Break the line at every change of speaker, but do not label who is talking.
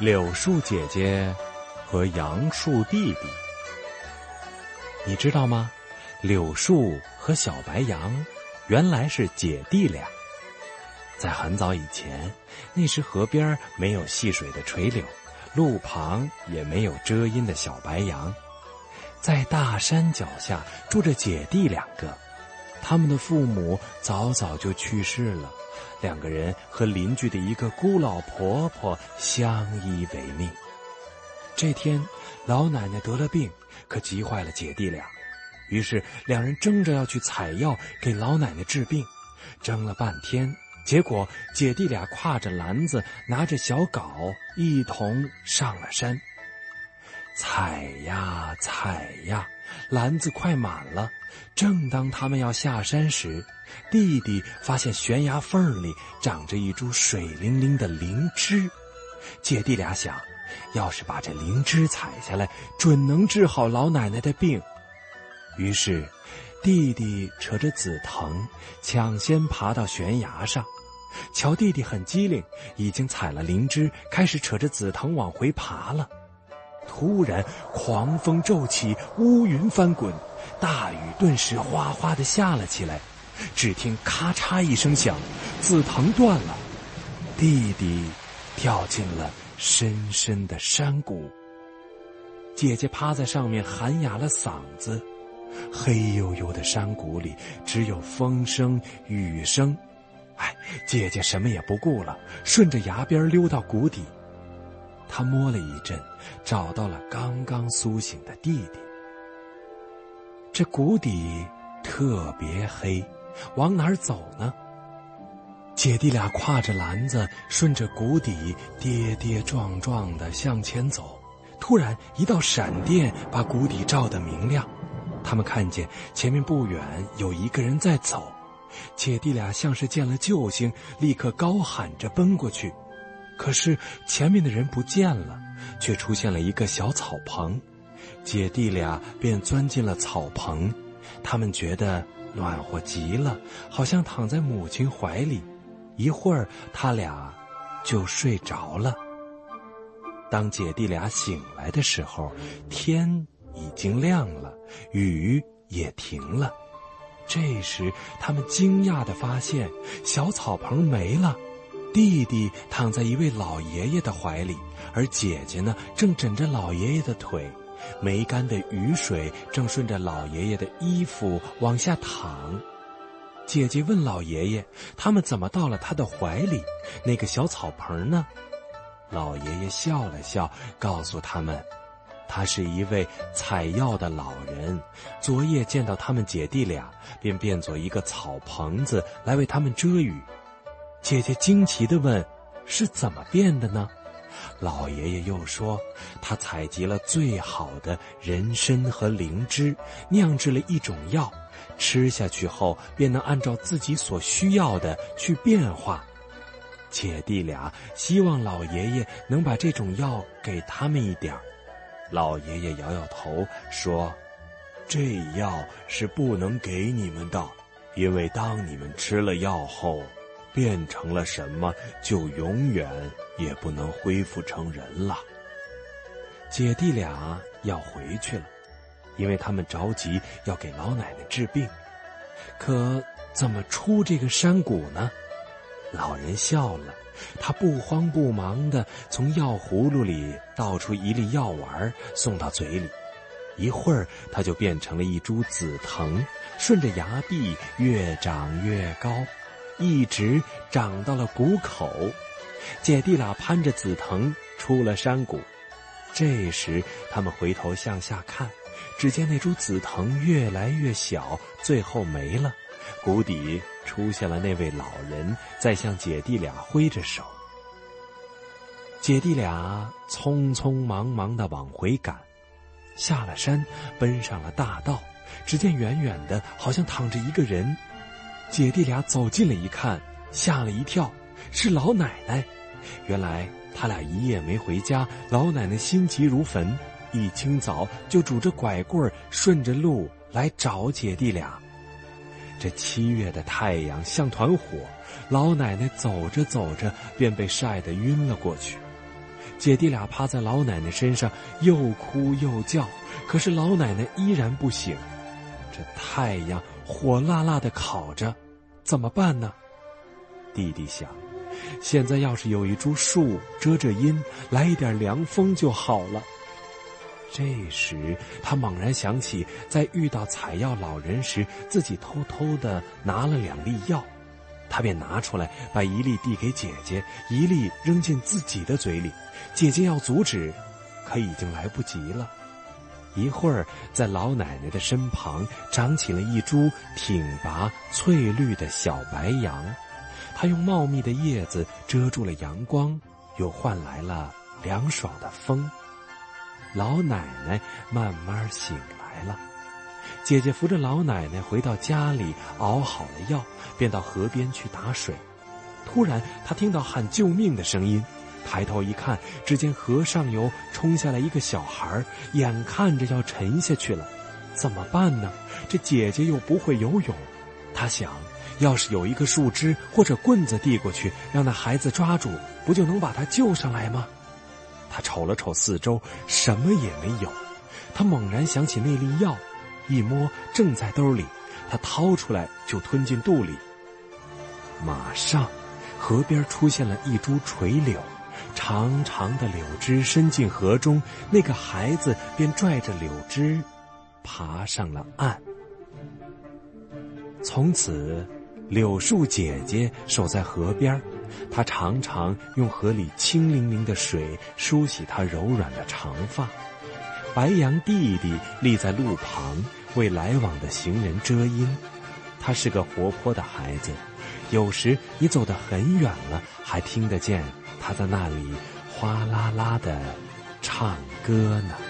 柳树姐姐和杨树弟弟，你知道吗？柳树和小白杨原来是姐弟俩。在很早以前，那时河边没有戏水的垂柳，路旁也没有遮阴的小白杨，在大山脚下住着姐弟两个，他们的父母早早就去世了。两个人和邻居的一个孤老婆婆相依为命。这天，老奶奶得了病，可急坏了姐弟俩。于是，两人争着要去采药给老奶奶治病。争了半天，结果姐弟俩挎着篮子，拿着小镐，一同上了山。采呀采呀，篮子快满了。正当他们要下山时，弟弟发现悬崖缝里长着一株水灵灵的灵芝。姐弟俩想，要是把这灵芝采下来，准能治好老奶奶的病。于是，弟弟扯着紫藤，抢先爬到悬崖上。瞧，弟弟很机灵，已经采了灵芝，开始扯着紫藤往回爬了。突然，狂风骤起，乌云翻滚。大雨顿时哗哗的下了起来，只听咔嚓一声响，紫藤断了，弟弟掉进了深深的山谷。姐姐趴在上面喊哑了嗓子，黑黝黝的山谷里只有风声雨声。哎，姐姐什么也不顾了，顺着崖边溜到谷底。他摸了一阵，找到了刚刚苏醒的弟弟。这谷底特别黑，往哪儿走呢？姐弟俩挎着篮子，顺着谷底跌跌撞撞的向前走。突然，一道闪电把谷底照得明亮。他们看见前面不远有一个人在走。姐弟俩像是见了救星，立刻高喊着奔过去。可是前面的人不见了，却出现了一个小草棚。姐弟俩便钻进了草棚，他们觉得暖和极了，好像躺在母亲怀里。一会儿，他俩就睡着了。当姐弟俩醒来的时候，天已经亮了，雨也停了。这时，他们惊讶的发现，小草棚没了，弟弟躺在一位老爷爷的怀里，而姐姐呢，正枕着老爷爷的腿。没干的雨水正顺着老爷爷的衣服往下淌。姐姐问老爷爷：“他们怎么到了他的怀里？那个小草棚呢？”老爷爷笑了笑，告诉他们：“他是一位采药的老人，昨夜见到他们姐弟俩，便变作一个草棚子来为他们遮雨。”姐姐惊奇地问：“是怎么变的呢？”老爷爷又说，他采集了最好的人参和灵芝，酿制了一种药，吃下去后便能按照自己所需要的去变化。姐弟俩希望老爷爷能把这种药给他们一点老爷爷摇摇头说：“这药是不能给你们的，因为当你们吃了药后。”变成了什么，就永远也不能恢复成人了。姐弟俩要回去了，因为他们着急要给老奶奶治病。可怎么出这个山谷呢？老人笑了，他不慌不忙的从药葫芦里倒出一粒药丸，送到嘴里。一会儿，他就变成了一株紫藤，顺着崖壁越长越高。一直长到了谷口，姐弟俩攀着紫藤出了山谷。这时，他们回头向下看，只见那株紫藤越来越小，最后没了。谷底出现了那位老人，在向姐弟俩挥着手。姐弟俩匆匆忙忙的往回赶，下了山，奔上了大道。只见远远的，好像躺着一个人。姐弟俩走近了一看，吓了一跳，是老奶奶。原来他俩一夜没回家，老奶奶心急如焚，一清早就拄着拐棍顺着路来找姐弟俩。这七月的太阳像团火，老奶奶走着走着便被晒得晕了过去。姐弟俩趴在老奶奶身上，又哭又叫，可是老奶奶依然不醒。这太阳火辣辣的烤着，怎么办呢？弟弟想，现在要是有一株树遮着阴，来一点凉风就好了。这时，他猛然想起，在遇到采药老人时，自己偷偷的拿了两粒药。他便拿出来，把一粒递给姐姐，一粒扔进自己的嘴里。姐姐要阻止，可已经来不及了。一会儿，在老奶奶的身旁长起了一株挺拔翠绿的小白杨，它用茂密的叶子遮住了阳光，又换来了凉爽的风。老奶奶慢慢醒来了。姐姐扶着老奶奶回到家里，熬好了药，便到河边去打水。突然，她听到喊救命的声音，抬头一看，只见河上游冲下来一个小孩，眼看着要沉下去了，怎么办呢？这姐姐又不会游泳，她想，要是有一个树枝或者棍子递过去，让那孩子抓住，不就能把他救上来吗？她瞅了瞅四周，什么也没有。她猛然想起那粒药。一摸，正在兜里，他掏出来就吞进肚里。马上，河边出现了一株垂柳，长长的柳枝伸进河中，那个孩子便拽着柳枝，爬上了岸。从此，柳树姐姐守在河边，她常常用河里清灵灵的水梳洗她柔软的长发。白杨弟弟立在路旁，为来往的行人遮阴。他是个活泼的孩子，有时你走得很远了，还听得见他在那里哗啦啦的唱歌呢。